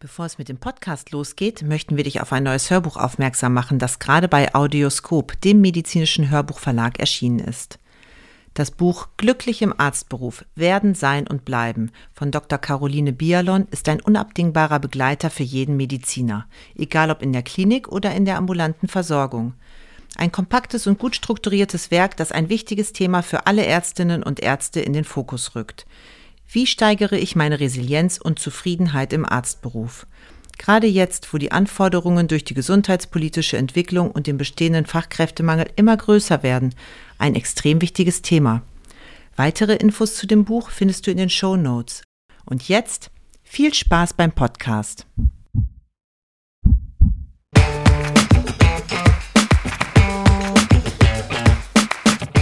Bevor es mit dem Podcast losgeht, möchten wir dich auf ein neues Hörbuch aufmerksam machen, das gerade bei Audioskop, dem medizinischen Hörbuchverlag, erschienen ist. Das Buch Glücklich im Arztberuf Werden, Sein und Bleiben von Dr. Caroline Bialon ist ein unabdingbarer Begleiter für jeden Mediziner, egal ob in der Klinik oder in der ambulanten Versorgung. Ein kompaktes und gut strukturiertes Werk, das ein wichtiges Thema für alle Ärztinnen und Ärzte in den Fokus rückt. Wie steigere ich meine Resilienz und Zufriedenheit im Arztberuf? Gerade jetzt, wo die Anforderungen durch die gesundheitspolitische Entwicklung und den bestehenden Fachkräftemangel immer größer werden, ein extrem wichtiges Thema. Weitere Infos zu dem Buch findest du in den Show Notes. Und jetzt viel Spaß beim Podcast.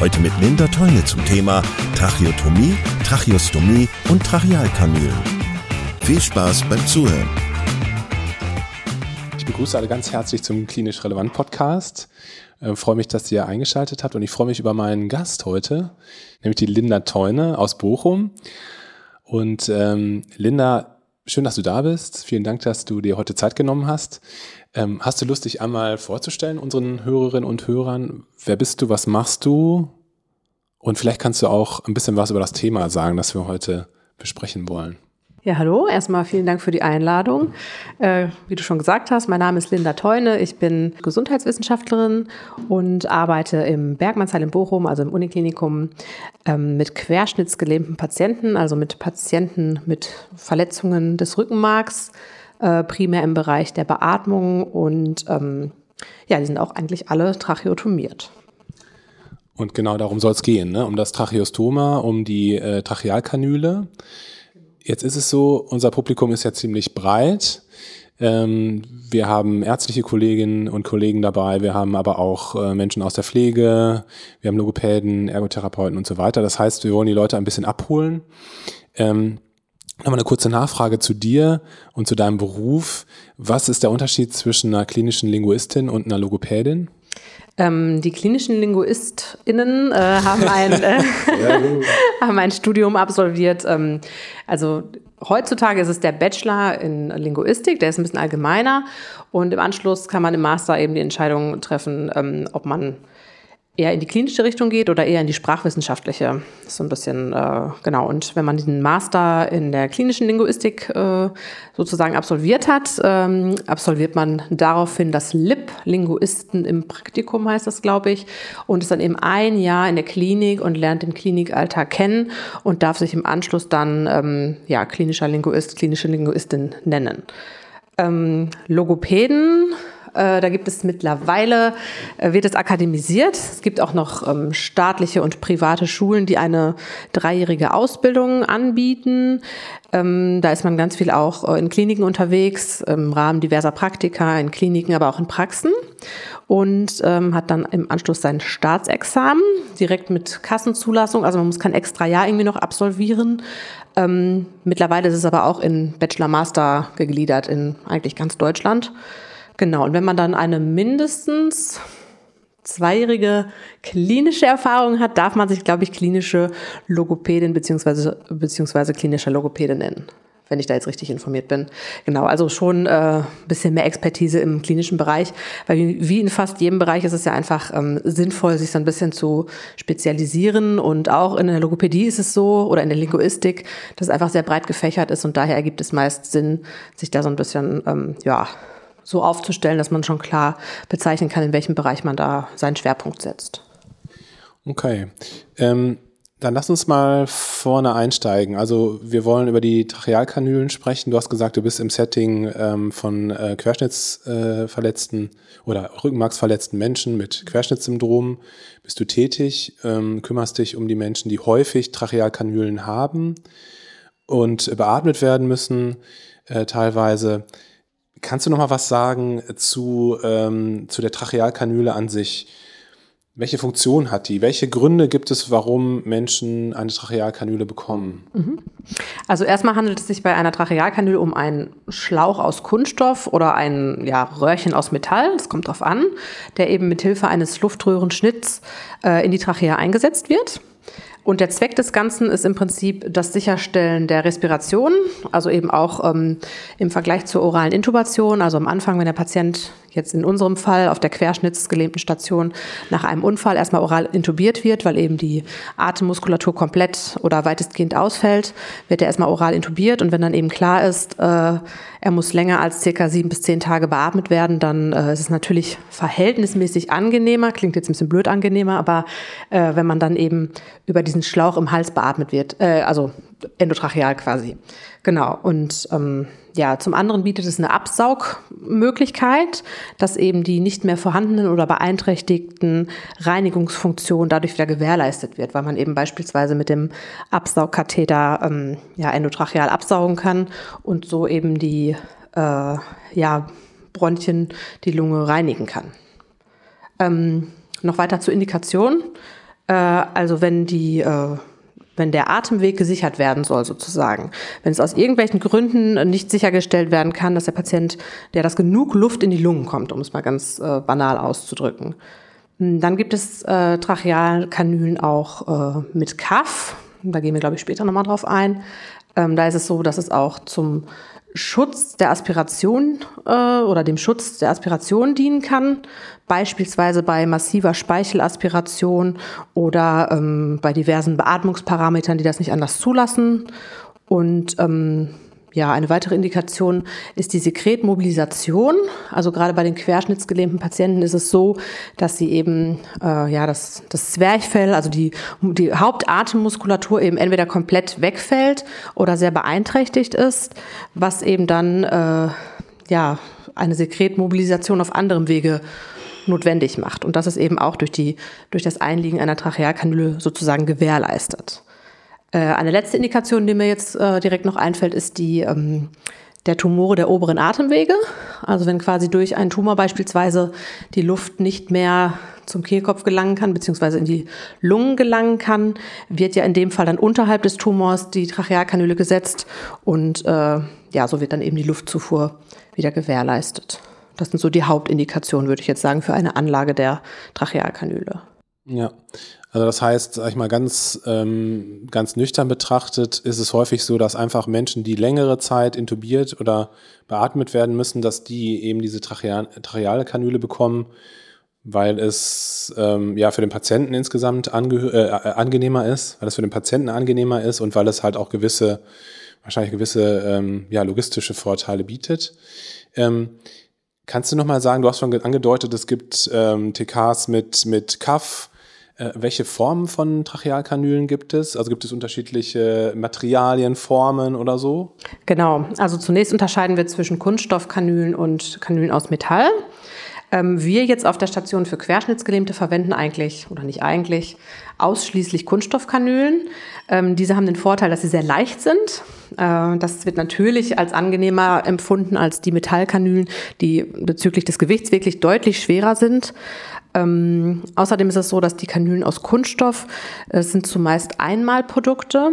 Heute mit Linda Teune zum Thema Tracheotomie, Tracheostomie und Trachealkanülen. Viel Spaß beim Zuhören. Ich begrüße alle ganz herzlich zum Klinisch Relevant Podcast. Ich äh, freue mich, dass ihr eingeschaltet habt und ich freue mich über meinen Gast heute, nämlich die Linda Teune aus Bochum. Und ähm, Linda, schön, dass du da bist. Vielen Dank, dass du dir heute Zeit genommen hast. Ähm, hast du Lust, dich einmal vorzustellen, unseren Hörerinnen und Hörern? Wer bist du? Was machst du? Und vielleicht kannst du auch ein bisschen was über das Thema sagen, das wir heute besprechen wollen. Ja, hallo. Erstmal vielen Dank für die Einladung. Äh, wie du schon gesagt hast, mein Name ist Linda Teune. Ich bin Gesundheitswissenschaftlerin und arbeite im Bergmannsheil in Bochum, also im Uniklinikum, ähm, mit querschnittsgelähmten Patienten, also mit Patienten mit Verletzungen des Rückenmarks, äh, primär im Bereich der Beatmung und ähm, ja, die sind auch eigentlich alle tracheotomiert. Und genau darum soll es gehen, ne? um das Tracheostoma, um die äh, Trachealkanüle. Jetzt ist es so, unser Publikum ist ja ziemlich breit. Ähm, wir haben ärztliche Kolleginnen und Kollegen dabei, wir haben aber auch äh, Menschen aus der Pflege, wir haben Logopäden, Ergotherapeuten und so weiter. Das heißt, wir wollen die Leute ein bisschen abholen. Ähm, Nochmal eine kurze Nachfrage zu dir und zu deinem Beruf. Was ist der Unterschied zwischen einer klinischen Linguistin und einer Logopädin? Ähm, die klinischen LinguistInnen äh, haben, ein, äh, haben ein Studium absolviert. Ähm, also heutzutage ist es der Bachelor in Linguistik, der ist ein bisschen allgemeiner. Und im Anschluss kann man im Master eben die Entscheidung treffen, ähm, ob man eher in die klinische Richtung geht oder eher in die sprachwissenschaftliche. So ein bisschen, äh, genau. Und wenn man den Master in der klinischen Linguistik äh, sozusagen absolviert hat, ähm, absolviert man daraufhin das LIP-Linguisten im Praktikum, heißt das, glaube ich, und ist dann eben ein Jahr in der Klinik und lernt den Klinikalltag kennen und darf sich im Anschluss dann ähm, ja, klinischer Linguist, klinische Linguistin nennen. Ähm, Logopäden äh, da gibt es mittlerweile, äh, wird es akademisiert. Es gibt auch noch ähm, staatliche und private Schulen, die eine dreijährige Ausbildung anbieten. Ähm, da ist man ganz viel auch äh, in Kliniken unterwegs, im Rahmen diverser Praktika, in Kliniken, aber auch in Praxen. Und ähm, hat dann im Anschluss sein Staatsexamen, direkt mit Kassenzulassung. Also man muss kein extra Jahr irgendwie noch absolvieren. Ähm, mittlerweile ist es aber auch in Bachelor-Master gegliedert in eigentlich ganz Deutschland. Genau, und wenn man dann eine mindestens zweijährige klinische Erfahrung hat, darf man sich, glaube ich, klinische Logopädin beziehungsweise, beziehungsweise klinischer Logopäde nennen, wenn ich da jetzt richtig informiert bin. Genau, also schon äh, bisschen mehr Expertise im klinischen Bereich, weil wie in fast jedem Bereich ist es ja einfach ähm, sinnvoll, sich so ein bisschen zu spezialisieren und auch in der Logopädie ist es so oder in der Linguistik, dass es einfach sehr breit gefächert ist und daher ergibt es meist Sinn, sich da so ein bisschen, ähm, ja, so aufzustellen, dass man schon klar bezeichnen kann, in welchem Bereich man da seinen Schwerpunkt setzt. Okay. Ähm, dann lass uns mal vorne einsteigen. Also wir wollen über die Trachealkanülen sprechen. Du hast gesagt, du bist im Setting ähm, von äh, Querschnittsverletzten äh, oder Rückenmarksverletzten Menschen mit Querschnittssyndrom. Bist du tätig, ähm, kümmerst dich um die Menschen, die häufig Trachealkanülen haben und beatmet werden müssen, äh, teilweise. Kannst du noch mal was sagen zu, ähm, zu der Trachealkanüle an sich? Welche Funktion hat die? Welche Gründe gibt es, warum Menschen eine Trachealkanüle bekommen? Mhm. Also erstmal handelt es sich bei einer Trachealkanüle um einen Schlauch aus Kunststoff oder ein ja, Röhrchen aus Metall, das kommt drauf an, der eben mit Hilfe eines Luftröhrenschnitts äh, in die Trachea eingesetzt wird. Und der Zweck des Ganzen ist im Prinzip das Sicherstellen der Respiration, also eben auch ähm, im Vergleich zur oralen Intubation. Also am Anfang, wenn der Patient jetzt in unserem Fall auf der querschnittsgelähmten Station nach einem Unfall erstmal oral intubiert wird, weil eben die Atemmuskulatur komplett oder weitestgehend ausfällt, wird er erstmal oral intubiert. Und wenn dann eben klar ist, äh, er muss länger als circa sieben bis zehn Tage beatmet werden, dann äh, ist es natürlich verhältnismäßig angenehmer, klingt jetzt ein bisschen blöd angenehmer, aber äh, wenn man dann eben über diesen Schlauch im Hals beatmet wird, äh, also endotracheal quasi. Genau. Und ähm, ja, zum anderen bietet es eine Absaugmöglichkeit, dass eben die nicht mehr vorhandenen oder beeinträchtigten Reinigungsfunktionen dadurch wieder gewährleistet wird, weil man eben beispielsweise mit dem Absaugkatheter ähm, ja, endotracheal absaugen kann und so eben die äh, ja, Bronchien, die Lunge reinigen kann. Ähm, noch weiter zur Indikation. Äh, also wenn die äh, wenn der Atemweg gesichert werden soll, sozusagen. Wenn es aus irgendwelchen Gründen nicht sichergestellt werden kann, dass der Patient, der das genug Luft in die Lungen kommt, um es mal ganz äh, banal auszudrücken. Hm, dann gibt es äh, Trachealkanülen auch äh, mit Kaff. Da gehen wir, glaube ich, später nochmal drauf ein. Ähm, da ist es so, dass es auch zum Schutz der Aspiration äh, oder dem Schutz der Aspiration dienen kann, beispielsweise bei massiver Speichelaspiration oder ähm, bei diversen Beatmungsparametern, die das nicht anders zulassen. Und ähm, ja, eine weitere Indikation ist die Sekretmobilisation. Also gerade bei den querschnittsgelähmten Patienten ist es so, dass sie eben äh, ja das, das Zwerchfell, also die, die Hauptatemmuskulatur eben entweder komplett wegfällt oder sehr beeinträchtigt ist, was eben dann äh, ja eine Sekretmobilisation auf anderem Wege notwendig macht. Und das ist eben auch durch, die, durch das Einliegen einer Trachealkanüle sozusagen gewährleistet. Äh, eine letzte Indikation, die mir jetzt äh, direkt noch einfällt, ist die ähm, der Tumore der oberen Atemwege. Also wenn quasi durch einen Tumor beispielsweise die Luft nicht mehr zum Kehlkopf gelangen kann, beziehungsweise in die Lungen gelangen kann, wird ja in dem Fall dann unterhalb des Tumors die Trachealkanüle gesetzt und äh, ja, so wird dann eben die Luftzufuhr wieder gewährleistet. Das sind so die Hauptindikationen, würde ich jetzt sagen, für eine Anlage der Trachealkanüle. Ja, also das heißt, sag ich mal, ganz, ähm, ganz nüchtern betrachtet ist es häufig so, dass einfach Menschen, die längere Zeit intubiert oder beatmet werden müssen, dass die eben diese Tracheal tracheale Kanüle bekommen, weil es ähm, ja für den Patienten insgesamt ange äh, angenehmer ist, weil es für den Patienten angenehmer ist und weil es halt auch gewisse, wahrscheinlich gewisse ähm, ja, logistische Vorteile bietet. Ähm, kannst du nochmal sagen, du hast schon angedeutet, es gibt ähm, TKs mit, mit Kaff, äh, welche Formen von Trachealkanülen gibt es? Also gibt es unterschiedliche Materialien, Formen oder so? Genau. Also zunächst unterscheiden wir zwischen Kunststoffkanülen und Kanülen aus Metall. Ähm, wir jetzt auf der Station für Querschnittsgelähmte verwenden eigentlich, oder nicht eigentlich, ausschließlich Kunststoffkanülen. Ähm, diese haben den Vorteil, dass sie sehr leicht sind. Äh, das wird natürlich als angenehmer empfunden als die Metallkanülen, die bezüglich des Gewichts wirklich deutlich schwerer sind. Ähm, außerdem ist es so, dass die Kanülen aus Kunststoff äh, sind zumeist Einmalprodukte,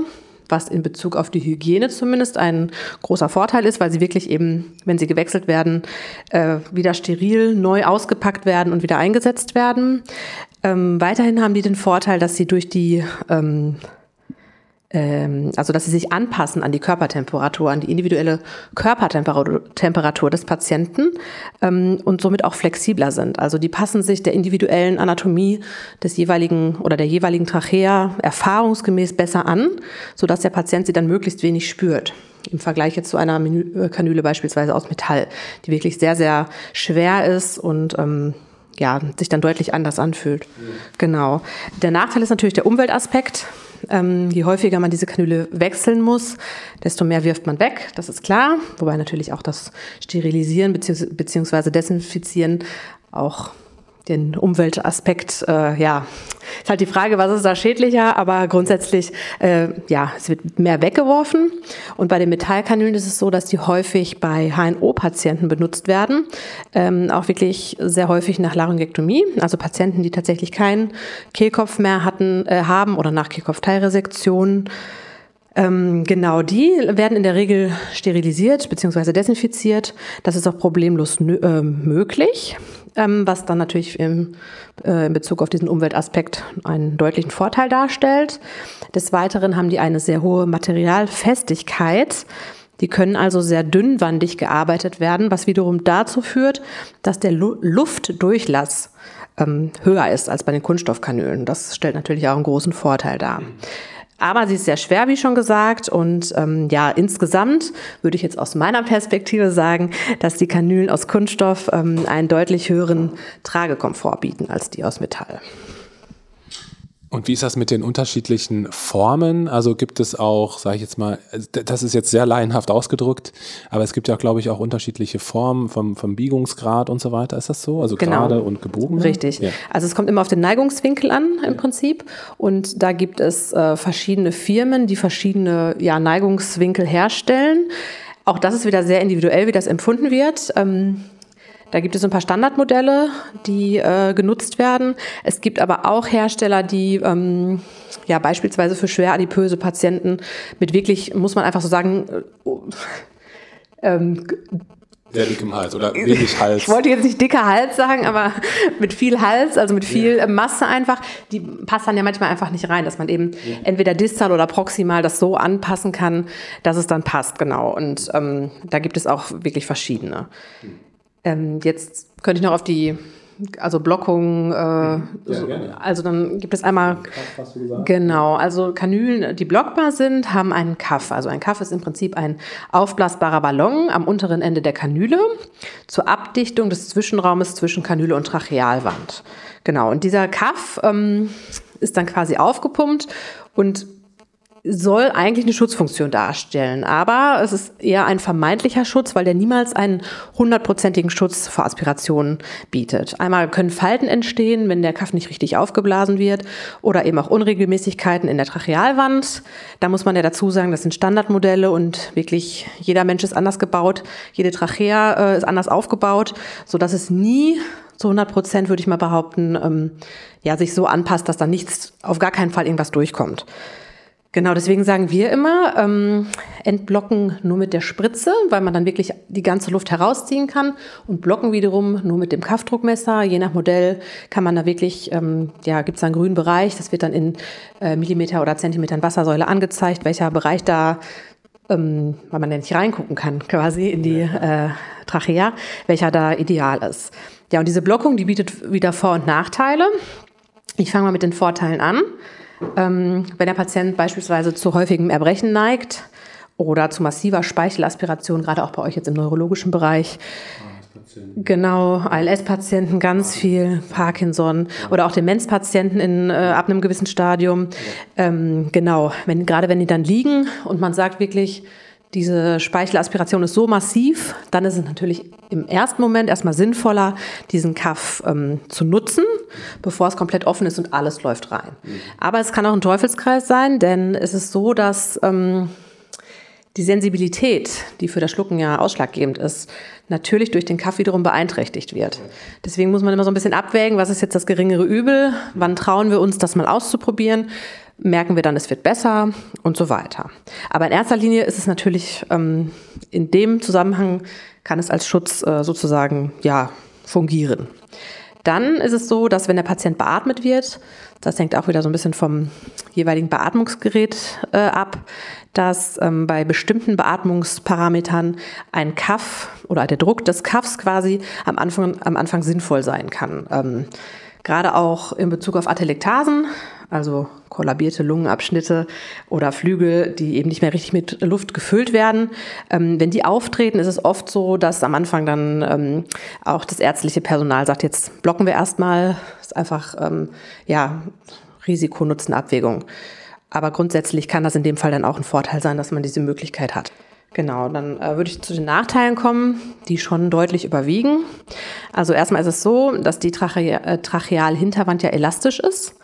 was in Bezug auf die Hygiene zumindest ein großer Vorteil ist, weil sie wirklich eben, wenn sie gewechselt werden, äh, wieder steril neu ausgepackt werden und wieder eingesetzt werden. Ähm, weiterhin haben die den Vorteil, dass sie durch die ähm, also dass sie sich anpassen an die Körpertemperatur, an die individuelle Körpertemperatur des Patienten ähm, und somit auch flexibler sind. Also die passen sich der individuellen Anatomie des jeweiligen oder der jeweiligen Trachea erfahrungsgemäß besser an, sodass der Patient sie dann möglichst wenig spürt. Im Vergleich jetzt zu einer äh, Kanüle beispielsweise aus Metall, die wirklich sehr, sehr schwer ist und ähm, ja, sich dann deutlich anders anfühlt. Mhm. Genau. Der Nachteil ist natürlich der Umweltaspekt. Ähm, je häufiger man diese Kanüle wechseln muss, desto mehr wirft man weg, das ist klar. Wobei natürlich auch das Sterilisieren bzw. Desinfizieren auch den Umweltaspekt, äh, ja, ist halt die Frage, was ist da schädlicher, aber grundsätzlich, äh, ja, es wird mehr weggeworfen. Und bei den Metallkanülen ist es so, dass die häufig bei HNO-Patienten benutzt werden, ähm, auch wirklich sehr häufig nach Laryngektomie, also Patienten, die tatsächlich keinen Kehlkopf mehr hatten, äh, haben oder nach Kehlkopfteilresektion. Ähm, genau, die werden in der Regel sterilisiert bzw. desinfiziert. Das ist auch problemlos äh, möglich ähm, was dann natürlich im, äh, in Bezug auf diesen Umweltaspekt einen deutlichen Vorteil darstellt. Des Weiteren haben die eine sehr hohe Materialfestigkeit. Die können also sehr dünnwandig gearbeitet werden, was wiederum dazu führt, dass der Lu Luftdurchlass ähm, höher ist als bei den Kunststoffkanülen. Das stellt natürlich auch einen großen Vorteil dar. Aber sie ist sehr schwer, wie schon gesagt. Und ähm, ja, insgesamt würde ich jetzt aus meiner Perspektive sagen, dass die Kanülen aus Kunststoff ähm, einen deutlich höheren Tragekomfort bieten als die aus Metall. Und wie ist das mit den unterschiedlichen Formen? Also gibt es auch, sage ich jetzt mal, das ist jetzt sehr laienhaft ausgedrückt, aber es gibt ja, glaube ich, auch unterschiedliche Formen vom, vom Biegungsgrad und so weiter. Ist das so? Also genau. gerade und gebogen? Richtig. Ja. Also es kommt immer auf den Neigungswinkel an im. Prinzip. Und da gibt es äh, verschiedene Firmen, die verschiedene ja, Neigungswinkel herstellen. Auch das ist wieder sehr individuell, wie das empfunden wird. Ähm, da gibt es ein paar Standardmodelle, die äh, genutzt werden. Es gibt aber auch Hersteller, die ähm, ja beispielsweise für schwer adipöse Patienten mit wirklich, muss man einfach so sagen, äh, ähm, sehr dickem Hals oder wenig Hals. Ich wollte jetzt nicht dicker Hals sagen, aber mit viel Hals, also mit viel ja. Masse einfach, die passt dann ja manchmal einfach nicht rein, dass man eben ja. entweder distal oder proximal das so anpassen kann, dass es dann passt, genau. Und ähm, da gibt es auch wirklich verschiedene. Hm. Ähm, jetzt könnte ich noch auf die also Blockung, äh, ja, so, also dann gibt es einmal genau, also Kanülen, die blockbar sind, haben einen Kaff. Also ein Kaff ist im Prinzip ein aufblasbarer Ballon am unteren Ende der Kanüle zur Abdichtung des Zwischenraumes zwischen Kanüle und Trachealwand. Genau, und dieser Kaff ähm, ist dann quasi aufgepumpt und soll eigentlich eine Schutzfunktion darstellen. Aber es ist eher ein vermeintlicher Schutz, weil der niemals einen hundertprozentigen Schutz vor Aspirationen bietet. Einmal können Falten entstehen, wenn der Kaff nicht richtig aufgeblasen wird oder eben auch Unregelmäßigkeiten in der Trachealwand. Da muss man ja dazu sagen, das sind Standardmodelle und wirklich jeder Mensch ist anders gebaut. Jede Trachea äh, ist anders aufgebaut, so dass es nie zu 100 Prozent, würde ich mal behaupten, ähm, ja, sich so anpasst, dass da nichts, auf gar keinen Fall irgendwas durchkommt. Genau, deswegen sagen wir immer, ähm, entblocken nur mit der Spritze, weil man dann wirklich die ganze Luft herausziehen kann und blocken wiederum nur mit dem Kaffdruckmesser. Je nach Modell kann man da wirklich, ähm, ja, gibt es einen grünen Bereich, das wird dann in äh, Millimeter oder Zentimetern Wassersäule angezeigt, welcher Bereich da, ähm, weil man ja nicht reingucken kann quasi in die äh, Trachea, welcher da ideal ist. Ja, und diese Blockung, die bietet wieder Vor- und Nachteile. Ich fange mal mit den Vorteilen an. Ähm, wenn der Patient beispielsweise zu häufigem Erbrechen neigt oder zu massiver Speichelaspiration, gerade auch bei euch jetzt im neurologischen Bereich. Genau, ALS-Patienten ganz viel, Parkinson oder auch Demenzpatienten in, äh, ab einem gewissen Stadium. Ähm, genau, wenn, gerade wenn die dann liegen und man sagt wirklich, diese Speichelaspiration ist so massiv, dann ist es natürlich im ersten Moment erstmal sinnvoller, diesen Kaff ähm, zu nutzen, bevor es komplett offen ist und alles läuft rein. Mhm. Aber es kann auch ein Teufelskreis sein, denn es ist so, dass ähm, die Sensibilität, die für das Schlucken ja ausschlaggebend ist, natürlich durch den Kaff wiederum beeinträchtigt wird. Deswegen muss man immer so ein bisschen abwägen, was ist jetzt das geringere Übel, wann trauen wir uns, das mal auszuprobieren merken wir dann, es wird besser und so weiter. Aber in erster Linie ist es natürlich ähm, in dem Zusammenhang kann es als Schutz äh, sozusagen ja fungieren. Dann ist es so, dass wenn der Patient beatmet wird, das hängt auch wieder so ein bisschen vom jeweiligen Beatmungsgerät äh, ab, dass ähm, bei bestimmten Beatmungsparametern ein Kaff oder der Druck des Kaffs quasi am Anfang, am Anfang sinnvoll sein kann. Ähm, Gerade auch in Bezug auf Atelektasen, also kollabierte Lungenabschnitte oder Flügel, die eben nicht mehr richtig mit Luft gefüllt werden. Ähm, wenn die auftreten, ist es oft so, dass am Anfang dann ähm, auch das ärztliche Personal sagt, jetzt blocken wir erstmal. Ist einfach ähm, ja, Risiko-Nutzen-Abwägung. Aber grundsätzlich kann das in dem Fall dann auch ein Vorteil sein, dass man diese Möglichkeit hat. Genau, dann äh, würde ich zu den Nachteilen kommen, die schon deutlich überwiegen. Also erstmal ist es so, dass die Trache äh, Trachealhinterwand ja elastisch ist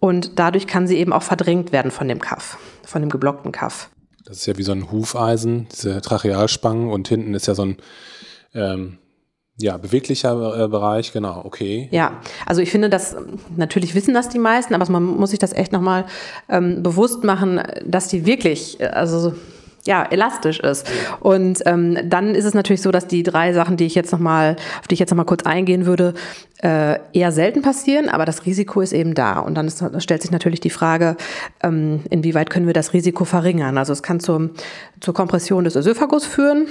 und dadurch kann sie eben auch verdrängt werden von dem Kaff, von dem geblockten Kaff. Das ist ja wie so ein Hufeisen, diese Trachealspangen und hinten ist ja so ein ähm, ja, beweglicher äh, Bereich, genau, okay. Ja, also ich finde, das natürlich wissen das die meisten, aber man muss sich das echt nochmal ähm, bewusst machen, dass die wirklich, also ja, elastisch ist. Und ähm, dann ist es natürlich so, dass die drei Sachen, die ich jetzt noch mal, auf die ich jetzt noch mal kurz eingehen würde, äh, eher selten passieren, aber das Risiko ist eben da. Und dann ist, stellt sich natürlich die Frage, ähm, inwieweit können wir das Risiko verringern? Also es kann zur, zur Kompression des Ösophagus führen.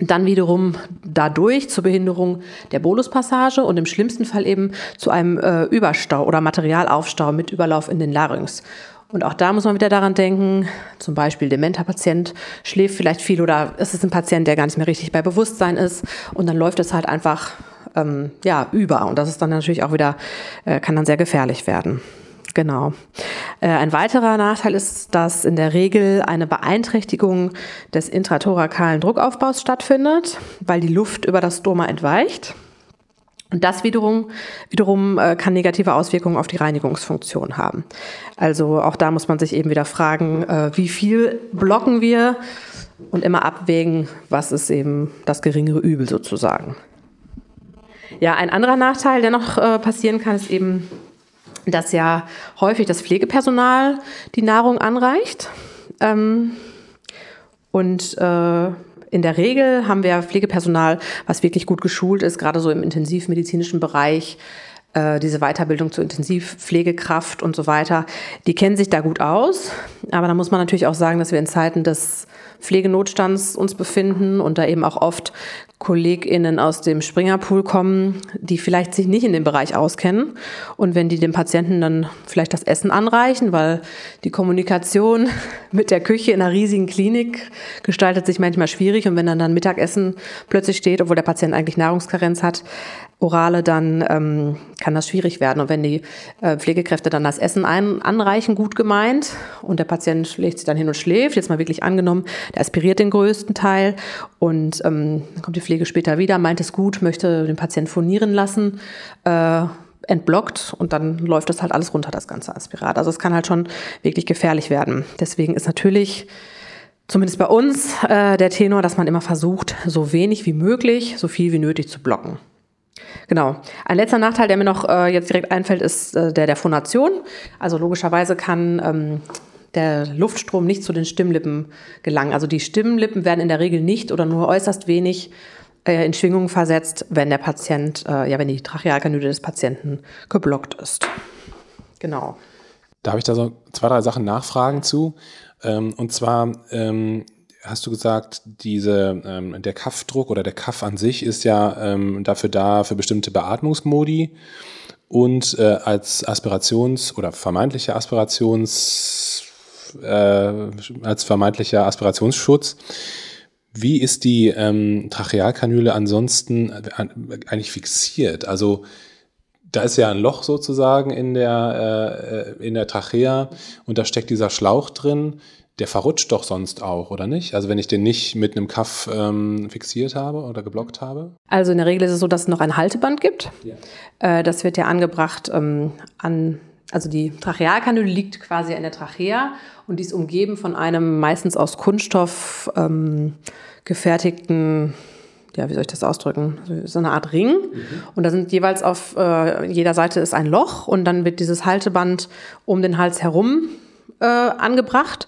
Dann wiederum dadurch zur Behinderung der Boluspassage und im schlimmsten Fall eben zu einem äh, Überstau oder Materialaufstau mit Überlauf in den Larynx. Und auch da muss man wieder daran denken, zum Beispiel dementer Patient schläft vielleicht viel oder ist es ein Patient, der gar nicht mehr richtig bei Bewusstsein ist und dann läuft es halt einfach ähm, ja, über und das ist dann natürlich auch wieder, äh, kann dann sehr gefährlich werden. Genau. Äh, ein weiterer Nachteil ist, dass in der Regel eine Beeinträchtigung des intrathorakalen Druckaufbaus stattfindet, weil die Luft über das Stoma entweicht. Und das wiederum, wiederum äh, kann negative Auswirkungen auf die Reinigungsfunktion haben. Also auch da muss man sich eben wieder fragen, äh, wie viel blocken wir und immer abwägen, was ist eben das geringere Übel sozusagen. Ja, ein anderer Nachteil, der noch äh, passieren kann, ist eben, dass ja häufig das Pflegepersonal die Nahrung anreicht. Ähm, und in der Regel haben wir Pflegepersonal, was wirklich gut geschult ist, gerade so im intensivmedizinischen Bereich, äh, diese Weiterbildung zur Intensivpflegekraft und so weiter, die kennen sich da gut aus. Aber da muss man natürlich auch sagen, dass wir in Zeiten des Pflegenotstands uns befinden und da eben auch oft KollegInnen aus dem Springerpool kommen, die vielleicht sich nicht in dem Bereich auskennen. Und wenn die dem Patienten dann vielleicht das Essen anreichen, weil die Kommunikation mit der Küche in einer riesigen Klinik gestaltet sich manchmal schwierig. Und wenn dann dann Mittagessen plötzlich steht, obwohl der Patient eigentlich Nahrungskarenz hat, orale, dann ähm, kann das schwierig werden. Und wenn die äh, Pflegekräfte dann das Essen ein, anreichen, gut gemeint, und der Patient legt sich dann hin und schläft, jetzt mal wirklich angenommen, der aspiriert den größten Teil und ähm, dann kommt die Pflege später wieder, meint es gut, möchte den Patienten phonieren lassen, äh, entblockt und dann läuft das halt alles runter, das ganze Aspirat. Also es kann halt schon wirklich gefährlich werden. Deswegen ist natürlich zumindest bei uns äh, der Tenor, dass man immer versucht, so wenig wie möglich, so viel wie nötig zu blocken. Genau. Ein letzter Nachteil, der mir noch äh, jetzt direkt einfällt, ist äh, der der Phonation. Also logischerweise kann ähm, der Luftstrom nicht zu den Stimmlippen gelangen. Also die Stimmlippen werden in der Regel nicht oder nur äußerst wenig äh, in Schwingung versetzt, wenn der Patient, äh, ja, wenn die Trachealkanüle des Patienten geblockt ist. Genau. Da habe ich da so zwei, drei Sachen nachfragen zu. Ähm, und zwar, ähm, hast du gesagt, diese, ähm, der Kaffdruck oder der Kaff an sich ist ja ähm, dafür da, für bestimmte Beatmungsmodi und äh, als Aspirations- oder vermeintlicher Aspirations, äh, als vermeintlicher Aspirationsschutz. Wie ist die ähm, Trachealkanüle ansonsten äh, eigentlich fixiert? Also da ist ja ein Loch sozusagen in der, äh, in der Trachea und da steckt dieser Schlauch drin der verrutscht doch sonst auch, oder nicht? Also wenn ich den nicht mit einem Kaff ähm, fixiert habe oder geblockt habe? Also in der Regel ist es so, dass es noch ein Halteband gibt. Ja. Äh, das wird ja angebracht ähm, an, also die Trachealkanüle liegt quasi in der Trachea und die ist umgeben von einem meistens aus Kunststoff ähm, gefertigten ja, wie soll ich das ausdrücken? So eine Art Ring. Mhm. Und da sind jeweils auf äh, jeder Seite ist ein Loch und dann wird dieses Halteband um den Hals herum äh, angebracht.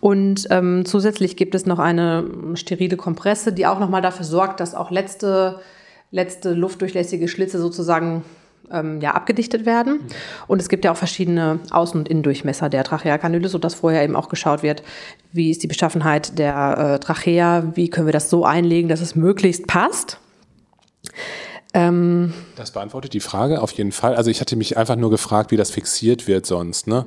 Und ähm, zusätzlich gibt es noch eine sterile Kompresse, die auch nochmal dafür sorgt, dass auch letzte, letzte luftdurchlässige Schlitze sozusagen ähm, ja, abgedichtet werden. Und es gibt ja auch verschiedene Außen- und Innendurchmesser der Trachealkanüle, sodass vorher eben auch geschaut wird, wie ist die Beschaffenheit der äh, Trachea, wie können wir das so einlegen, dass es möglichst passt. Ähm das beantwortet die Frage auf jeden Fall. Also ich hatte mich einfach nur gefragt, wie das fixiert wird sonst. Ne?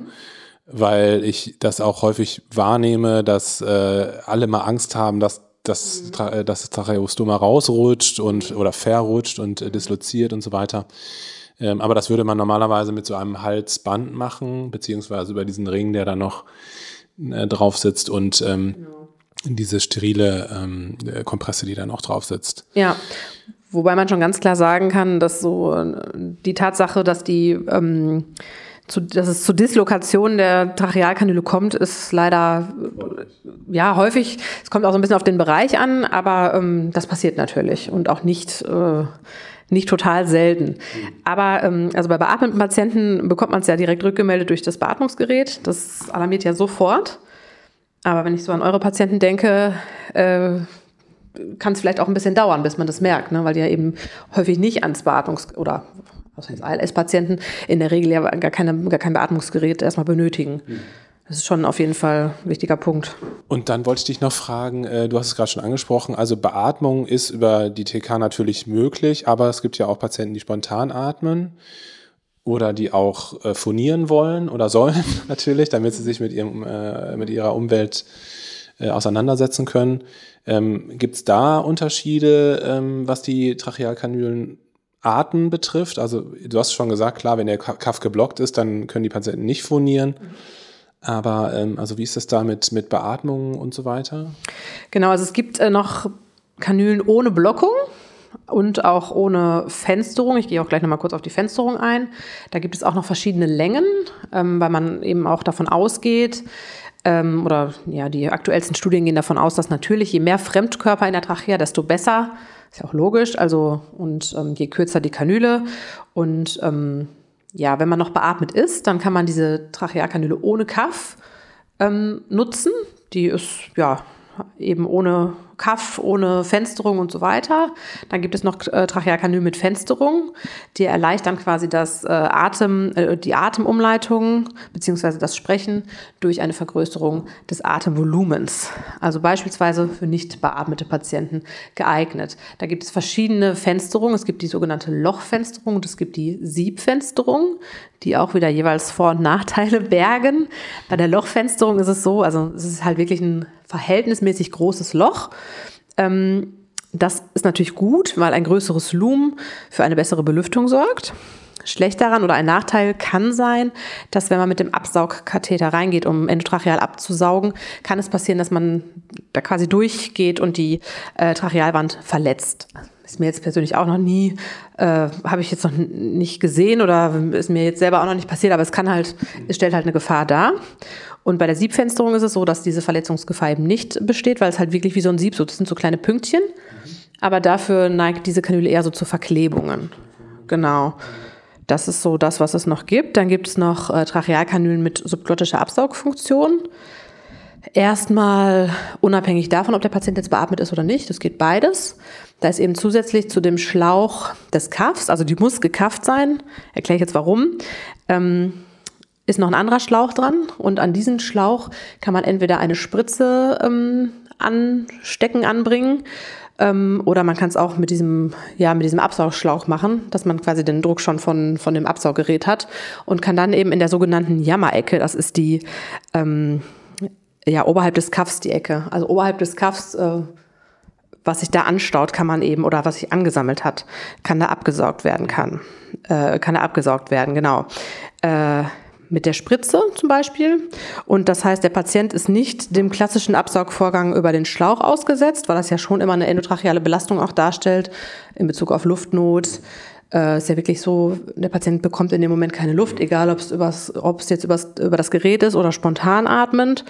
Weil ich das auch häufig wahrnehme, dass äh, alle mal Angst haben, dass dass, mhm. Äh, dass das Tracheostoma rausrutscht und oder verrutscht und äh, disloziert und so weiter. Ähm, aber das würde man normalerweise mit so einem Halsband machen, beziehungsweise über diesen Ring, der da noch äh, drauf sitzt. Und ähm, genau. diese sterile ähm, Kompresse, die dann auch drauf sitzt. Ja, wobei man schon ganz klar sagen kann, dass so äh, die Tatsache, dass die ähm, zu, dass es zu Dislokationen der Trachealkanüle kommt, ist leider ja häufig. Es kommt auch so ein bisschen auf den Bereich an, aber ähm, das passiert natürlich und auch nicht äh, nicht total selten. Aber ähm, also bei beatmeten Patienten bekommt man es ja direkt rückgemeldet durch das Beatmungsgerät. Das alarmiert ja sofort. Aber wenn ich so an eure Patienten denke, äh, kann es vielleicht auch ein bisschen dauern, bis man das merkt, ne? weil die ja eben häufig nicht ans Beatmungs- oder was heißt ALS-Patienten in der Regel ja gar, keine, gar kein Beatmungsgerät erstmal benötigen. Das ist schon auf jeden Fall ein wichtiger Punkt. Und dann wollte ich dich noch fragen, äh, du hast es gerade schon angesprochen, also Beatmung ist über die TK natürlich möglich, aber es gibt ja auch Patienten, die spontan atmen oder die auch äh, phonieren wollen oder sollen natürlich, damit sie sich mit, ihrem, äh, mit ihrer Umwelt äh, auseinandersetzen können. Ähm, Gibt es da Unterschiede, ähm, was die Trachealkanülen Arten betrifft, also du hast schon gesagt, klar, wenn der Kaff geblockt ist, dann können die Patienten nicht phonieren. Aber ähm, also wie ist das da mit, mit Beatmung und so weiter? Genau, also es gibt äh, noch Kanülen ohne Blockung und auch ohne Fensterung. Ich gehe auch gleich nochmal kurz auf die Fensterung ein. Da gibt es auch noch verschiedene Längen, ähm, weil man eben auch davon ausgeht, ähm, oder ja, die aktuellsten Studien gehen davon aus, dass natürlich je mehr Fremdkörper in der Trachea, desto besser ist ja auch logisch. Also, und ähm, je kürzer die Kanüle. Und ähm, ja, wenn man noch beatmet ist, dann kann man diese Trachealkanüle ohne Kaff ähm, nutzen. Die ist ja eben ohne Kaff, ohne Fensterung und so weiter. Dann gibt es noch äh, Trachealkanül mit Fensterung. Die erleichtern quasi das äh, Atem, äh, die Atemumleitung bzw. das Sprechen durch eine Vergrößerung des Atemvolumens. Also beispielsweise für nicht beatmete Patienten geeignet. Da gibt es verschiedene Fensterungen. Es gibt die sogenannte Lochfensterung und es gibt die Siebfensterung, die auch wieder jeweils Vor- und Nachteile bergen. Bei der Lochfensterung ist es so, also es ist halt wirklich ein verhältnismäßig großes Loch. Ähm, das ist natürlich gut, weil ein größeres Lumen für eine bessere Belüftung sorgt. Schlecht daran oder ein Nachteil kann sein, dass wenn man mit dem Absaugkatheter reingeht, um endotracheal abzusaugen, kann es passieren, dass man da quasi durchgeht und die äh, Trachealwand verletzt. Ist mir jetzt persönlich auch noch nie, äh, habe ich jetzt noch nicht gesehen oder ist mir jetzt selber auch noch nicht passiert, aber es kann halt, es stellt halt eine Gefahr dar. Und bei der Siebfensterung ist es so, dass diese Verletzungsgefahr eben nicht besteht, weil es halt wirklich wie so ein Sieb, so, das sind so kleine Pünktchen. Aber dafür neigt diese Kanüle eher so zu Verklebungen. Genau. Das ist so das, was es noch gibt. Dann gibt es noch äh, Trachealkanülen mit subglottischer Absaugfunktion. Erstmal unabhängig davon, ob der Patient jetzt beatmet ist oder nicht. Das geht beides. Da ist eben zusätzlich zu dem Schlauch des Kaffs, also die muss gekafft sein, erkläre ich jetzt warum, ähm, ist noch ein anderer Schlauch dran und an diesen Schlauch kann man entweder eine Spritze ähm, anstecken, anbringen ähm, oder man kann es auch mit diesem, ja, mit diesem Absaugschlauch machen, dass man quasi den Druck schon von, von dem Absauggerät hat und kann dann eben in der sogenannten Jammerecke, das ist die, ähm, ja, oberhalb des Kaffs die Ecke, also oberhalb des Kaffs, äh, was sich da anstaut, kann man eben, oder was sich angesammelt hat, kann da abgesaugt werden kann. Äh, kann da abgesaugt werden, genau. Äh, mit der Spritze zum Beispiel. Und das heißt, der Patient ist nicht dem klassischen Absaugvorgang über den Schlauch ausgesetzt, weil das ja schon immer eine endotracheale Belastung auch darstellt in Bezug auf Luftnot. Äh, ist ja wirklich so, der Patient bekommt in dem Moment keine Luft, egal ob es übers, ob es jetzt übers, über das Gerät ist oder spontan atmend.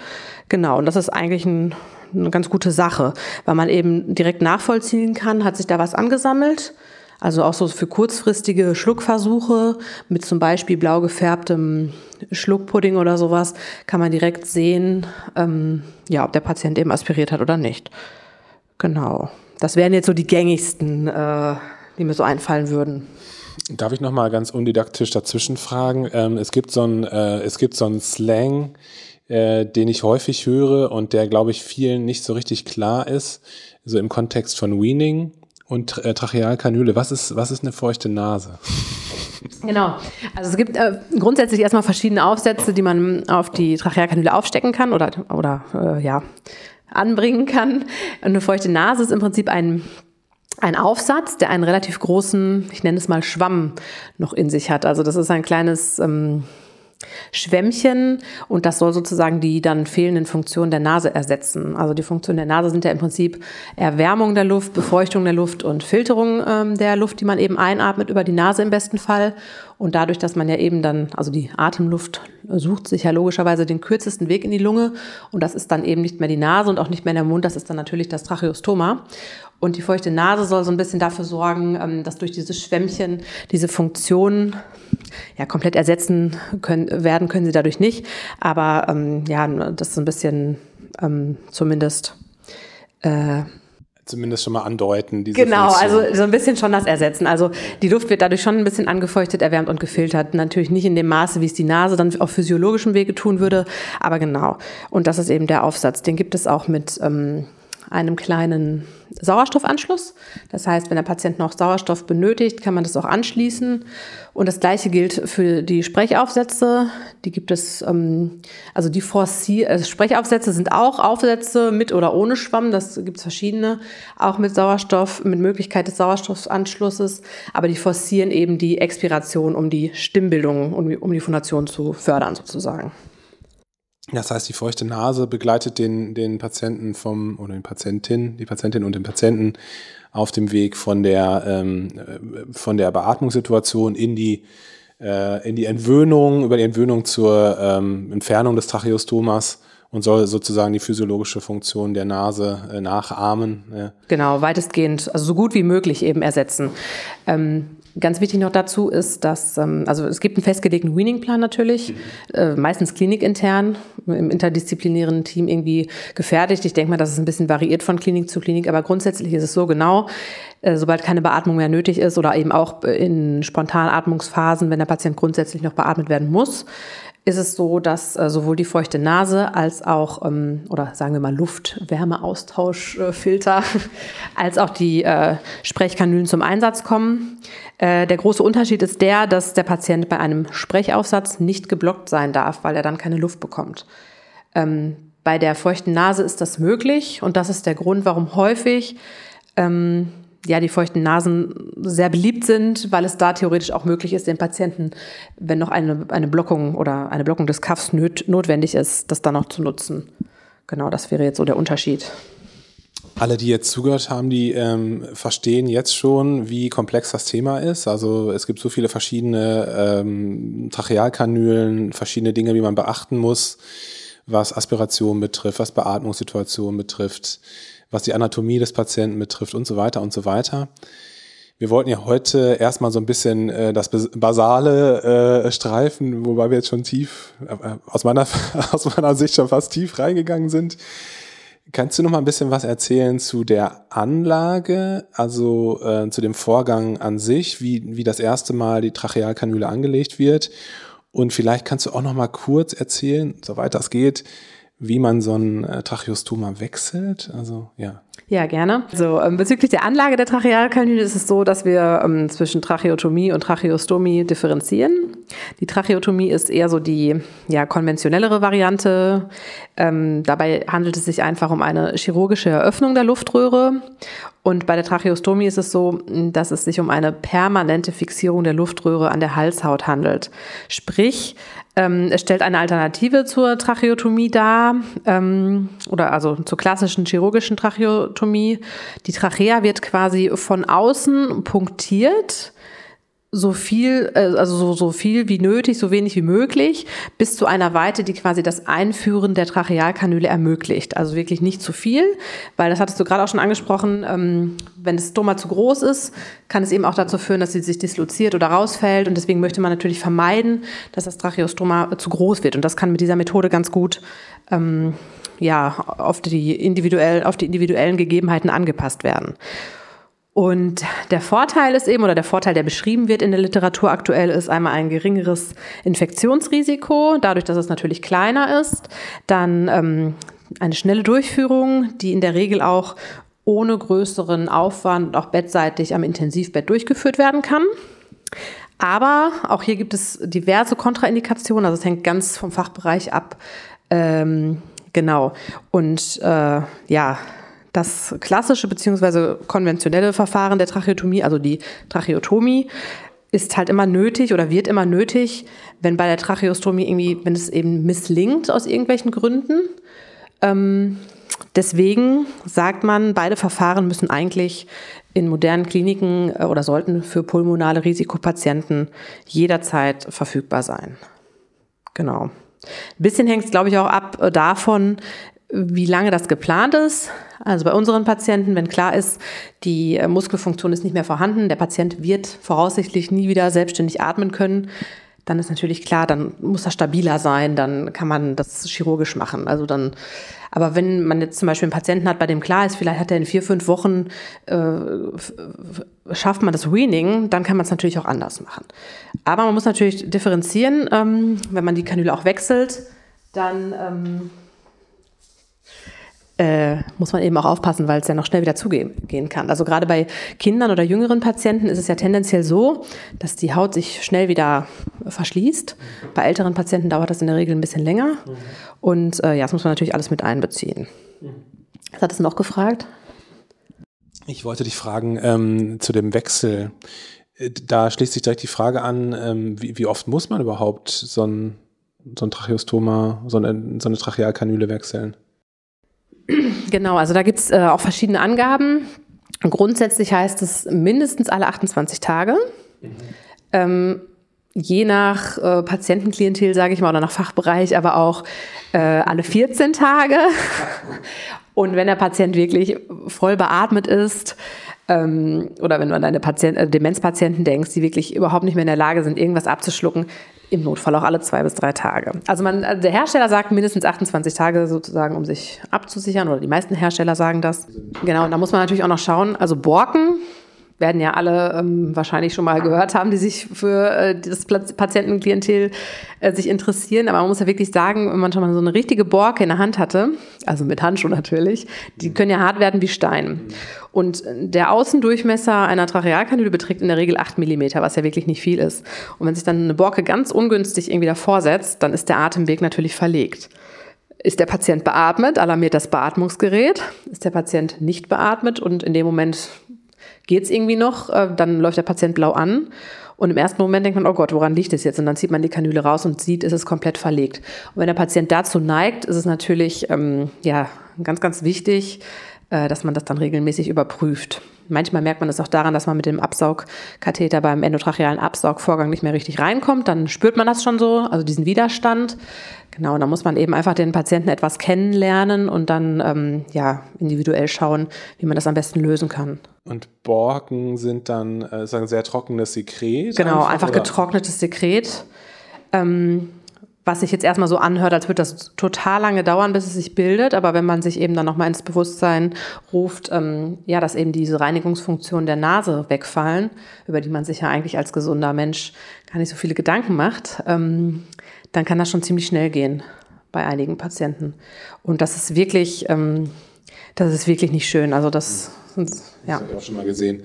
Genau, und das ist eigentlich ein, eine ganz gute Sache, weil man eben direkt nachvollziehen kann, hat sich da was angesammelt also auch so für kurzfristige Schluckversuche mit zum Beispiel blau gefärbtem Schluckpudding oder sowas kann man direkt sehen, ähm, ja, ob der Patient eben aspiriert hat oder nicht. Genau. Das wären jetzt so die gängigsten, äh, die mir so einfallen würden. Darf ich noch mal ganz undidaktisch dazwischen fragen? Ähm, es gibt so ein, äh, es gibt so einen Slang, äh, den ich häufig höre und der, glaube ich, vielen nicht so richtig klar ist, so im Kontext von Weaning und äh, Trachealkanüle. Was ist, was ist eine feuchte Nase? Genau. Also es gibt äh, grundsätzlich erstmal verschiedene Aufsätze, die man auf die Trachealkanüle aufstecken kann oder, oder äh, ja, anbringen kann. Eine feuchte Nase ist im Prinzip ein ein Aufsatz, der einen relativ großen, ich nenne es mal Schwamm, noch in sich hat. Also das ist ein kleines, ähm, Schwämmchen und das soll sozusagen die dann fehlenden Funktionen der Nase ersetzen. Also die Funktionen der Nase sind ja im Prinzip Erwärmung der Luft, Befeuchtung der Luft und Filterung ähm, der Luft, die man eben einatmet über die Nase im besten Fall. Und dadurch, dass man ja eben dann, also die Atemluft sucht sich ja logischerweise den kürzesten Weg in die Lunge und das ist dann eben nicht mehr die Nase und auch nicht mehr der Mund, das ist dann natürlich das Tracheostoma. Und die feuchte Nase soll so ein bisschen dafür sorgen, ähm, dass durch dieses Schwämmchen diese Funktion ja, komplett ersetzen können, werden können sie dadurch nicht. Aber ähm, ja, das ist ein bisschen ähm, zumindest äh, zumindest schon mal andeuten. Diese genau, Funktion. also so ein bisschen schon das ersetzen. Also die Luft wird dadurch schon ein bisschen angefeuchtet, erwärmt und gefiltert. Natürlich nicht in dem Maße, wie es die Nase dann auf physiologischem Wege tun würde, aber genau. Und das ist eben der Aufsatz. Den gibt es auch mit ähm, einem kleinen Sauerstoffanschluss. Das heißt, wenn der Patient noch Sauerstoff benötigt, kann man das auch anschließen. Und das Gleiche gilt für die Sprechaufsätze. Die gibt es, ähm, also die Forci also Sprechaufsätze sind auch Aufsätze mit oder ohne Schwamm. Das gibt es verschiedene, auch mit Sauerstoff, mit Möglichkeit des Sauerstoffanschlusses. Aber die forcieren eben die Expiration, um die Stimmbildung, um die, um die Phonation zu fördern sozusagen. Das heißt, die feuchte Nase begleitet den, den Patienten vom, oder den Patientin, die Patientin und den Patienten auf dem Weg von der, ähm, von der Beatmungssituation in die, äh, in die Entwöhnung, über die Entwöhnung zur ähm, Entfernung des Tracheostomas und soll sozusagen die physiologische Funktion der Nase äh, nachahmen. Ja. Genau, weitestgehend, also so gut wie möglich eben ersetzen. Ähm, Ganz wichtig noch dazu ist, dass, ähm, also es gibt einen festgelegten Weaning-Plan natürlich, äh, meistens klinikintern, im interdisziplinären Team irgendwie gefertigt. Ich denke mal, dass es ein bisschen variiert von Klinik zu Klinik, aber grundsätzlich ist es so genau, äh, sobald keine Beatmung mehr nötig ist oder eben auch in Spontanatmungsphasen, wenn der Patient grundsätzlich noch beatmet werden muss, ist es so, dass äh, sowohl die feuchte Nase als auch, ähm, oder sagen wir mal Luft-Wärme-Austauschfilter, als auch die äh, Sprechkanülen zum Einsatz kommen. Äh, der große Unterschied ist der, dass der Patient bei einem Sprechaufsatz nicht geblockt sein darf, weil er dann keine Luft bekommt. Ähm, bei der feuchten Nase ist das möglich und das ist der Grund, warum häufig ähm, ja, die feuchten Nasen sehr beliebt sind, weil es da theoretisch auch möglich ist, den Patienten, wenn noch eine, eine Blockung oder eine Blockung des Kaffs nöt, notwendig ist, das dann noch zu nutzen. Genau, das wäre jetzt so der Unterschied. Alle, die jetzt zugehört haben, die ähm, verstehen jetzt schon, wie komplex das Thema ist. Also es gibt so viele verschiedene ähm, Trachealkanülen, verschiedene Dinge, die man beachten muss, was Aspiration betrifft, was Beatmungssituation betrifft was die Anatomie des Patienten betrifft und so weiter und so weiter. Wir wollten ja heute erstmal so ein bisschen äh, das Basale äh, streifen, wobei wir jetzt schon tief, äh, aus, meiner, aus meiner Sicht schon fast tief reingegangen sind. Kannst du noch mal ein bisschen was erzählen zu der Anlage, also äh, zu dem Vorgang an sich, wie, wie das erste Mal die Trachealkanüle angelegt wird? Und vielleicht kannst du auch noch mal kurz erzählen, soweit das geht, wie man so ein äh, Tracheostoma wechselt? Also, ja. Ja, gerne. Also ähm, bezüglich der Anlage der Trachealkanüle ist es so, dass wir ähm, zwischen Tracheotomie und Tracheostomie differenzieren. Die Tracheotomie ist eher so die ja, konventionellere Variante. Ähm, dabei handelt es sich einfach um eine chirurgische Eröffnung der Luftröhre. Und bei der Tracheostomie ist es so, dass es sich um eine permanente Fixierung der Luftröhre an der Halshaut handelt. Sprich, ähm, es stellt eine Alternative zur Tracheotomie dar, ähm, oder also zur klassischen chirurgischen Tracheotomie. Die Trachea wird quasi von außen punktiert so viel, äh, also so, so viel wie nötig, so wenig wie möglich, bis zu einer Weite, die quasi das Einführen der Trachealkanüle ermöglicht. Also wirklich nicht zu viel, weil das hattest du gerade auch schon angesprochen, ähm, wenn das Stoma zu groß ist, kann es eben auch dazu führen, dass sie sich disloziert oder rausfällt und deswegen möchte man natürlich vermeiden, dass das Tracheostoma zu groß wird und das kann mit dieser Methode ganz gut ähm, ja, auf die, individuell, auf die individuellen Gegebenheiten angepasst werden. Und der Vorteil ist eben, oder der Vorteil, der beschrieben wird in der Literatur aktuell, ist einmal ein geringeres Infektionsrisiko, dadurch, dass es natürlich kleiner ist. Dann ähm, eine schnelle Durchführung, die in der Regel auch ohne größeren Aufwand und auch bettseitig am Intensivbett durchgeführt werden kann. Aber auch hier gibt es diverse Kontraindikationen, also es hängt ganz vom Fachbereich ab. Ähm, genau. Und äh, ja, das klassische bzw. konventionelle Verfahren der Tracheotomie, also die Tracheotomie, ist halt immer nötig oder wird immer nötig, wenn bei der Tracheostomie irgendwie, wenn es eben misslingt aus irgendwelchen Gründen. Ähm, deswegen sagt man, beide Verfahren müssen eigentlich in modernen Kliniken äh, oder sollten für pulmonale Risikopatienten jederzeit verfügbar sein. Genau. Ein bisschen hängt es, glaube ich, auch ab äh, davon, wie lange das geplant ist. Also bei unseren Patienten, wenn klar ist, die äh, Muskelfunktion ist nicht mehr vorhanden, der Patient wird voraussichtlich nie wieder selbstständig atmen können, dann ist natürlich klar, dann muss er stabiler sein, dann kann man das chirurgisch machen. Also dann, aber wenn man jetzt zum Beispiel einen Patienten hat, bei dem klar ist, vielleicht hat er in vier, fünf Wochen äh, schafft man das Weaning, dann kann man es natürlich auch anders machen. Aber man muss natürlich differenzieren, ähm, wenn man die Kanüle auch wechselt, dann ähm, äh, muss man eben auch aufpassen, weil es ja noch schnell wieder zugehen kann. Also gerade bei Kindern oder jüngeren Patienten ist es ja tendenziell so, dass die Haut sich schnell wieder verschließt. Bei älteren Patienten dauert das in der Regel ein bisschen länger. Und äh, ja, das muss man natürlich alles mit einbeziehen. Was hat es noch gefragt? Ich wollte dich fragen ähm, zu dem Wechsel. Äh, da schließt sich direkt die Frage an, ähm, wie, wie, oft muss man überhaupt so ein, so ein Tracheostoma, so eine, so eine Trachealkanüle wechseln? Genau, also da gibt es äh, auch verschiedene Angaben. Grundsätzlich heißt es mindestens alle 28 Tage. Mhm. Ähm, je nach äh, Patientenklientel, sage ich mal, oder nach Fachbereich, aber auch äh, alle 14 Tage. Und wenn der Patient wirklich voll beatmet ist, ähm, oder wenn du an deine Patient, äh, Demenzpatienten denkst, die wirklich überhaupt nicht mehr in der Lage sind, irgendwas abzuschlucken, im Notfall auch alle zwei bis drei Tage. Also man, also der Hersteller sagt mindestens 28 Tage sozusagen, um sich abzusichern, oder die meisten Hersteller sagen das. Genau, und da muss man natürlich auch noch schauen, also Borken werden ja alle ähm, wahrscheinlich schon mal gehört haben, die sich für äh, das Patientenklientel äh, sich interessieren. Aber man muss ja wirklich sagen, wenn man schon mal so eine richtige Borke in der Hand hatte, also mit Handschuh natürlich, die können ja hart werden wie Stein. Und der Außendurchmesser einer Trachealkanüle beträgt in der Regel 8 mm, was ja wirklich nicht viel ist. Und wenn sich dann eine Borke ganz ungünstig irgendwie davor setzt, dann ist der Atemweg natürlich verlegt. Ist der Patient beatmet, alarmiert das Beatmungsgerät. Ist der Patient nicht beatmet und in dem Moment geht es irgendwie noch, äh, dann läuft der Patient blau an. Und im ersten Moment denkt man, oh Gott, woran liegt es jetzt? Und dann zieht man die Kanüle raus und sieht, ist es komplett verlegt. Und wenn der Patient dazu neigt, ist es natürlich ähm, ja, ganz, ganz wichtig, äh, dass man das dann regelmäßig überprüft. Manchmal merkt man es auch daran, dass man mit dem Absaugkatheter beim endotrachealen Absaugvorgang nicht mehr richtig reinkommt. Dann spürt man das schon so, also diesen Widerstand. Genau, da muss man eben einfach den Patienten etwas kennenlernen und dann ähm, ja individuell schauen, wie man das am besten lösen kann. Und Borken sind dann äh, sagen sehr trockenes Sekret. Genau, einfach, einfach getrocknetes Sekret. Ähm, was sich jetzt erstmal so anhört, als würde das total lange dauern, bis es sich bildet. Aber wenn man sich eben dann nochmal ins Bewusstsein ruft, ähm, ja, dass eben diese Reinigungsfunktionen der Nase wegfallen, über die man sich ja eigentlich als gesunder Mensch gar nicht so viele Gedanken macht, ähm, dann kann das schon ziemlich schnell gehen bei einigen Patienten. Und das ist wirklich, ähm, das ist wirklich nicht schön. Also das, ja. Das habe ich auch schon mal gesehen.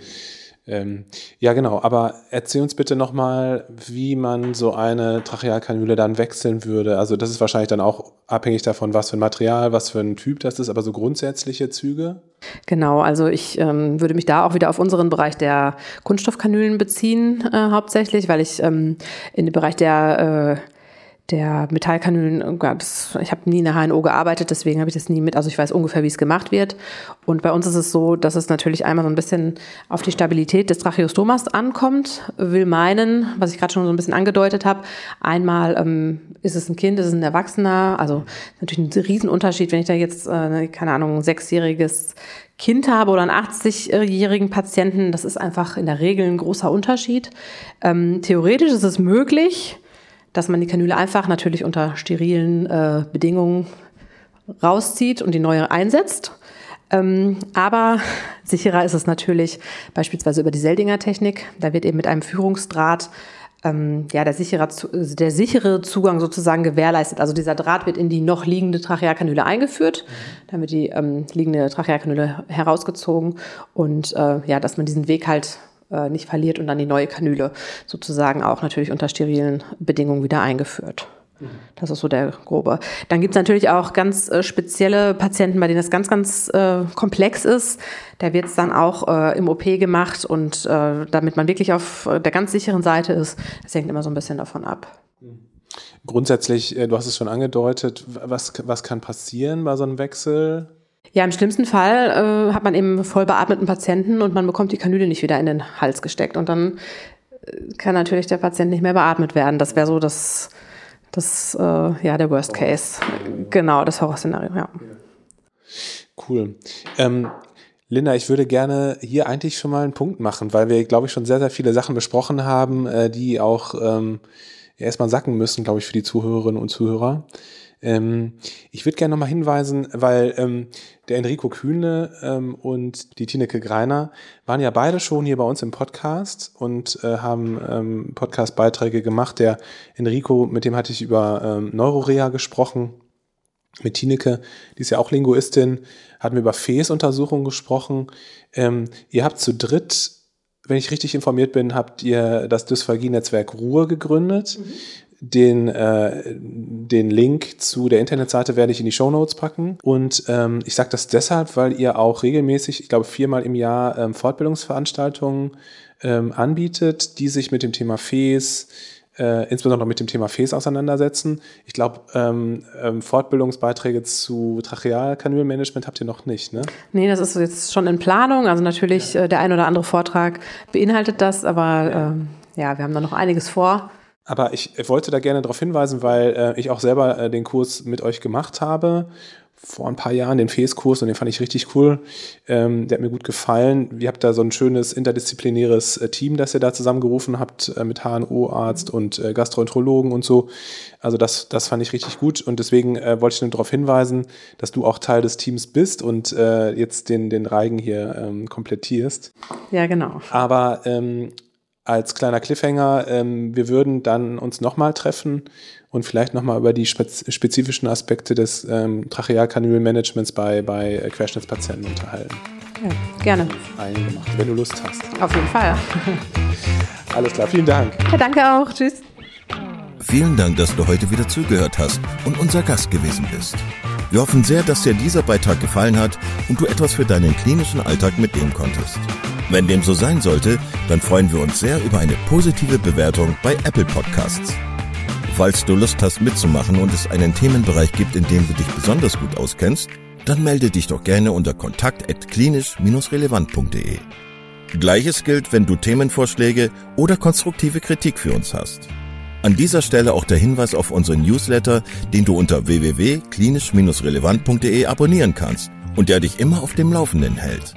Ähm, ja, genau. Aber erzähl uns bitte nochmal, wie man so eine Trachealkanüle dann wechseln würde. Also das ist wahrscheinlich dann auch abhängig davon, was für ein Material, was für ein Typ das ist, aber so grundsätzliche Züge. Genau, also ich ähm, würde mich da auch wieder auf unseren Bereich der Kunststoffkanülen beziehen, äh, hauptsächlich, weil ich ähm, in dem Bereich der äh, der Metallkanülen gab es, ich habe nie in der HNO gearbeitet, deswegen habe ich das nie mit, also ich weiß ungefähr, wie es gemacht wird. Und bei uns ist es so, dass es natürlich einmal so ein bisschen auf die Stabilität des Tracheostomas ankommt, will meinen, was ich gerade schon so ein bisschen angedeutet habe, einmal ähm, ist es ein Kind, ist es ein Erwachsener, also natürlich ein Riesenunterschied, wenn ich da jetzt, äh, keine Ahnung, ein sechsjähriges Kind habe oder einen 80-jährigen Patienten, das ist einfach in der Regel ein großer Unterschied. Ähm, theoretisch ist es möglich, dass man die Kanüle einfach natürlich unter sterilen äh, Bedingungen rauszieht und die neue einsetzt. Ähm, aber sicherer ist es natürlich beispielsweise über die Seldinger-Technik. Da wird eben mit einem Führungsdraht ähm, ja, der, sichere, der sichere Zugang sozusagen gewährleistet. Also dieser Draht wird in die noch liegende Trachealkanüle eingeführt, dann wird die ähm, liegende Trachealkanüle herausgezogen und äh, ja, dass man diesen Weg halt äh, nicht verliert und dann die neue Kanüle sozusagen auch natürlich unter sterilen Bedingungen wieder eingeführt. Das ist so der grobe. Dann gibt es natürlich auch ganz äh, spezielle Patienten, bei denen das ganz, ganz äh, komplex ist. Da wird es dann auch äh, im OP gemacht und äh, damit man wirklich auf der ganz sicheren Seite ist. Das hängt immer so ein bisschen davon ab. Grundsätzlich, äh, du hast es schon angedeutet, was, was kann passieren bei so einem Wechsel? Ja, im schlimmsten Fall äh, hat man eben voll beatmeten Patienten und man bekommt die Kanüle nicht wieder in den Hals gesteckt. Und dann kann natürlich der Patient nicht mehr beatmet werden. Das wäre so das das, äh, ja, der Worst Case. Genau, das Horrorszenario, ja. Cool. Ähm, Linda, ich würde gerne hier eigentlich schon mal einen Punkt machen, weil wir, glaube ich, schon sehr, sehr viele Sachen besprochen haben, äh, die auch ähm, erstmal sacken müssen, glaube ich, für die Zuhörerinnen und Zuhörer. Ähm, ich würde gerne nochmal hinweisen, weil ähm, der Enrico Kühne ähm, und die Tineke Greiner waren ja beide schon hier bei uns im Podcast und äh, haben ähm, Podcast-Beiträge gemacht. Der Enrico, mit dem hatte ich über ähm, Neurorea gesprochen. Mit Tineke, die ist ja auch Linguistin, hatten wir über Fes-Untersuchungen gesprochen. Ähm, ihr habt zu dritt wenn ich richtig informiert bin, habt ihr das Dysphagie-Netzwerk Ruhr gegründet. Mhm. Den, äh, den Link zu der Internetseite werde ich in die Show Notes packen. Und ähm, ich sage das deshalb, weil ihr auch regelmäßig, ich glaube viermal im Jahr, ähm, Fortbildungsveranstaltungen ähm, anbietet, die sich mit dem Thema FES, äh, insbesondere mit dem Thema FES auseinandersetzen. Ich glaube, ähm, ähm, Fortbildungsbeiträge zu Trachealkanülmanagement habt ihr noch nicht, ne? Nee, das ist jetzt schon in Planung. Also natürlich ja. äh, der ein oder andere Vortrag beinhaltet das, aber ja, ähm, ja wir haben da noch einiges vor. Aber ich wollte da gerne darauf hinweisen, weil äh, ich auch selber äh, den Kurs mit euch gemacht habe vor ein paar Jahren den FES-Kurs und den fand ich richtig cool. Ähm, der hat mir gut gefallen. Ihr habt da so ein schönes interdisziplinäres äh, Team, das ihr da zusammengerufen habt äh, mit HNO-Arzt und äh, Gastroenterologen und so. Also das, das fand ich richtig gut und deswegen äh, wollte ich nur darauf hinweisen, dass du auch Teil des Teams bist und jetzt den, den Reigen hier ähm, komplettierst. Ja, genau. Aber ähm, als kleiner Cliffhanger, ähm, wir würden dann uns nochmal treffen und vielleicht nochmal über die spezifischen Aspekte des ähm, Trachealkanülmanagements bei, bei Querschnittspatienten unterhalten. Ja, gerne. Eingemacht, wenn du Lust hast. Auf jeden Fall. Alles klar, vielen Dank. Ja, danke auch. Tschüss. Vielen Dank, dass du heute wieder zugehört hast und unser Gast gewesen bist. Wir hoffen sehr, dass dir dieser Beitrag gefallen hat und du etwas für deinen klinischen Alltag mitnehmen konntest. Wenn dem so sein sollte, dann freuen wir uns sehr über eine positive Bewertung bei Apple Podcasts. Falls du Lust hast mitzumachen und es einen Themenbereich gibt, in dem du dich besonders gut auskennst, dann melde dich doch gerne unter kontakt@klinisch-relevant.de. Gleiches gilt, wenn du Themenvorschläge oder konstruktive Kritik für uns hast. An dieser Stelle auch der Hinweis auf unseren Newsletter, den du unter www.klinisch-relevant.de abonnieren kannst und der dich immer auf dem Laufenden hält.